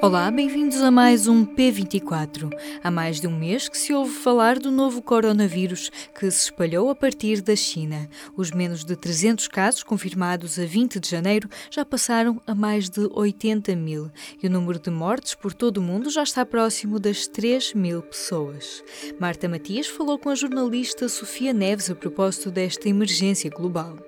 Olá, bem-vindos a mais um P24. Há mais de um mês que se ouve falar do novo coronavírus que se espalhou a partir da China. Os menos de 300 casos confirmados a 20 de janeiro já passaram a mais de 80 mil e o número de mortes por todo o mundo já está próximo das 3 mil pessoas. Marta Matias falou com a jornalista Sofia Neves a propósito desta emergência global.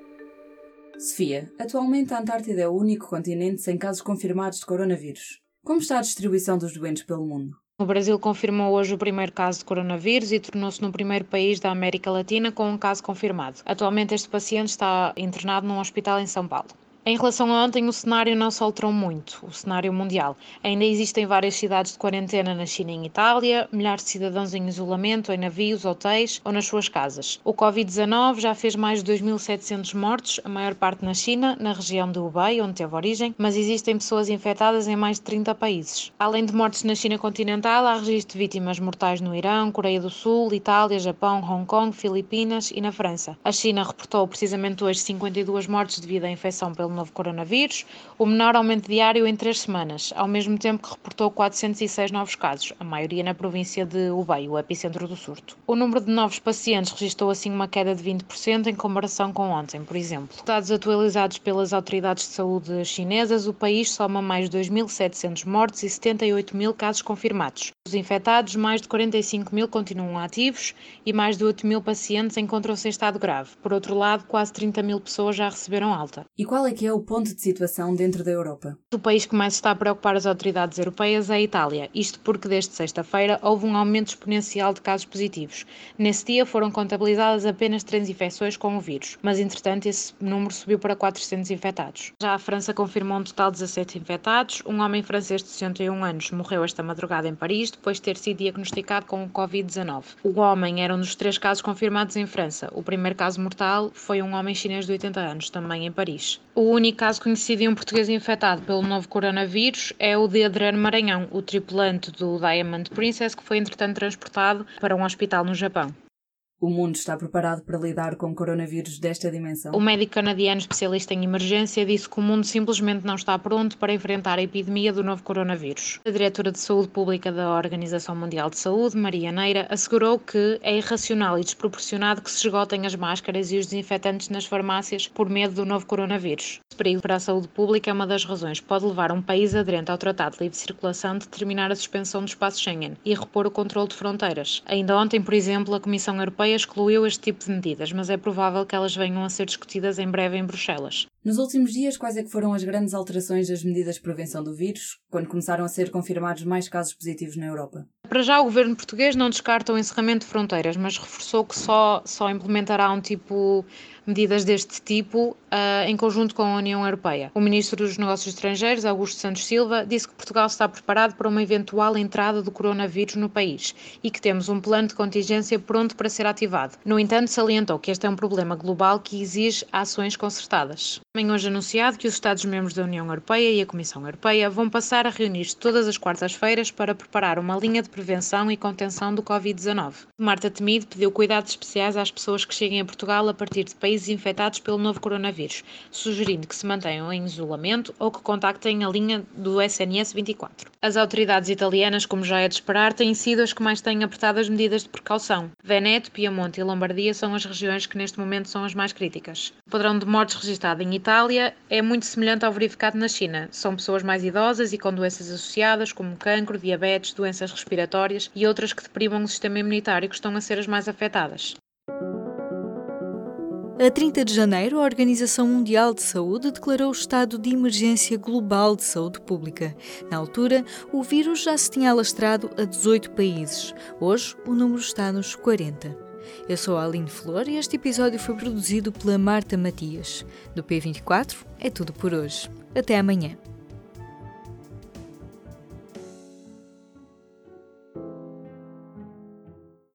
Sofia, atualmente a Antártida é o único continente sem casos confirmados de coronavírus. Como está a distribuição dos doentes pelo mundo? O Brasil confirmou hoje o primeiro caso de coronavírus e tornou-se no primeiro país da América Latina com um caso confirmado. Atualmente, este paciente está internado num hospital em São Paulo. Em relação a ontem, o cenário não se alterou muito, o cenário mundial. Ainda existem várias cidades de quarentena na China e em Itália, milhares de cidadãos em isolamento em navios, hotéis ou nas suas casas. O Covid-19 já fez mais de 2.700 mortos, a maior parte na China, na região de Hubei, onde teve origem, mas existem pessoas infectadas em mais de 30 países. Além de mortes na China continental, há registro de vítimas mortais no Irão, Coreia do Sul, Itália, Japão, Hong Kong, Filipinas e na França. A China reportou precisamente hoje 52 mortes devido à infecção pelo novo coronavírus, o menor aumento diário em três semanas, ao mesmo tempo que reportou 406 novos casos, a maioria na província de Hubei, o epicentro do surto. O número de novos pacientes registrou assim uma queda de 20% em comparação com ontem, por exemplo. Dados atualizados pelas autoridades de saúde chinesas, o país soma mais de 2.700 mortes e 78 mil casos confirmados. Os infectados, mais de 45 mil continuam ativos e mais de 8 mil pacientes encontram-se em estado grave. Por outro lado, quase 30 mil pessoas já receberam alta. E qual é que é o ponto de situação dentro da Europa? O país que mais está a preocupar as autoridades europeias é a Itália, isto porque desde sexta-feira houve um aumento exponencial de casos positivos. Nesse dia foram contabilizadas apenas três infecções com o vírus, mas entretanto esse número subiu para 400 infectados. Já a França confirmou um total de 17 infectados. Um homem francês de 61 anos morreu esta madrugada em Paris depois de ter sido diagnosticado com o Covid-19. O homem era um dos três casos confirmados em França. O primeiro caso mortal foi um homem chinês de 80 anos, também em Paris. O único caso conhecido de um português infectado pelo novo coronavírus é o de Adriano Maranhão, o tripulante do Diamond Princess, que foi entretanto transportado para um hospital no Japão. O mundo está preparado para lidar com coronavírus desta dimensão? O médico canadiano especialista em emergência disse que o mundo simplesmente não está pronto para enfrentar a epidemia do novo coronavírus. A diretora de Saúde Pública da Organização Mundial de Saúde, Maria Neira, assegurou que é irracional e desproporcionado que se esgotem as máscaras e os desinfetantes nas farmácias por medo do novo coronavírus. Esse perigo para a saúde pública é uma das razões que pode levar um país aderente ao Tratado de Livre Circulação a determinar a suspensão do espaço Schengen e repor o controle de fronteiras. Ainda ontem, por exemplo, a Comissão Europeia Europeia excluiu este tipo de medidas, mas é provável que elas venham a ser discutidas em breve em Bruxelas. Nos últimos dias, quais é que foram as grandes alterações das medidas de prevenção do vírus, quando começaram a ser confirmados mais casos positivos na Europa? Para já, o governo português não descarta o encerramento de fronteiras, mas reforçou que só, só implementará um tipo medidas deste tipo uh, em conjunto com a União Europeia. O ministro dos Negócios Estrangeiros, Augusto Santos Silva, disse que Portugal está preparado para uma eventual entrada do coronavírus no país e que temos um plano de contingência pronto para ser ativado. No entanto, salientou que este é um problema global que exige ações concertadas. Também hoje anunciado que os Estados-membros da União Europeia e a Comissão Europeia vão passar a reunir-se todas as quartas-feiras para preparar uma linha de prevenção e contenção do Covid-19. Marta Temido pediu cuidados especiais às pessoas que cheguem a Portugal a partir de países infectados pelo novo coronavírus, sugerindo que se mantenham em isolamento ou que contactem a linha do SNS 24. As autoridades italianas, como já é de esperar, têm sido as que mais têm apertado as medidas de precaução. Veneto, Piemonte e Lombardia são as regiões que neste momento são as mais críticas. O padrão de mortes registrado em Itália é muito semelhante ao verificado na China. São pessoas mais idosas e com doenças associadas, como cancro, diabetes, doenças respiratórias e outras que deprimam o sistema imunitário, que estão a ser as mais afetadas. A 30 de janeiro, a Organização Mundial de Saúde declarou o estado de emergência global de saúde pública. Na altura, o vírus já se tinha alastrado a 18 países. Hoje, o número está nos 40. Eu sou a Aline Flor e este episódio foi produzido pela Marta Matias. Do P24 é tudo por hoje. Até amanhã.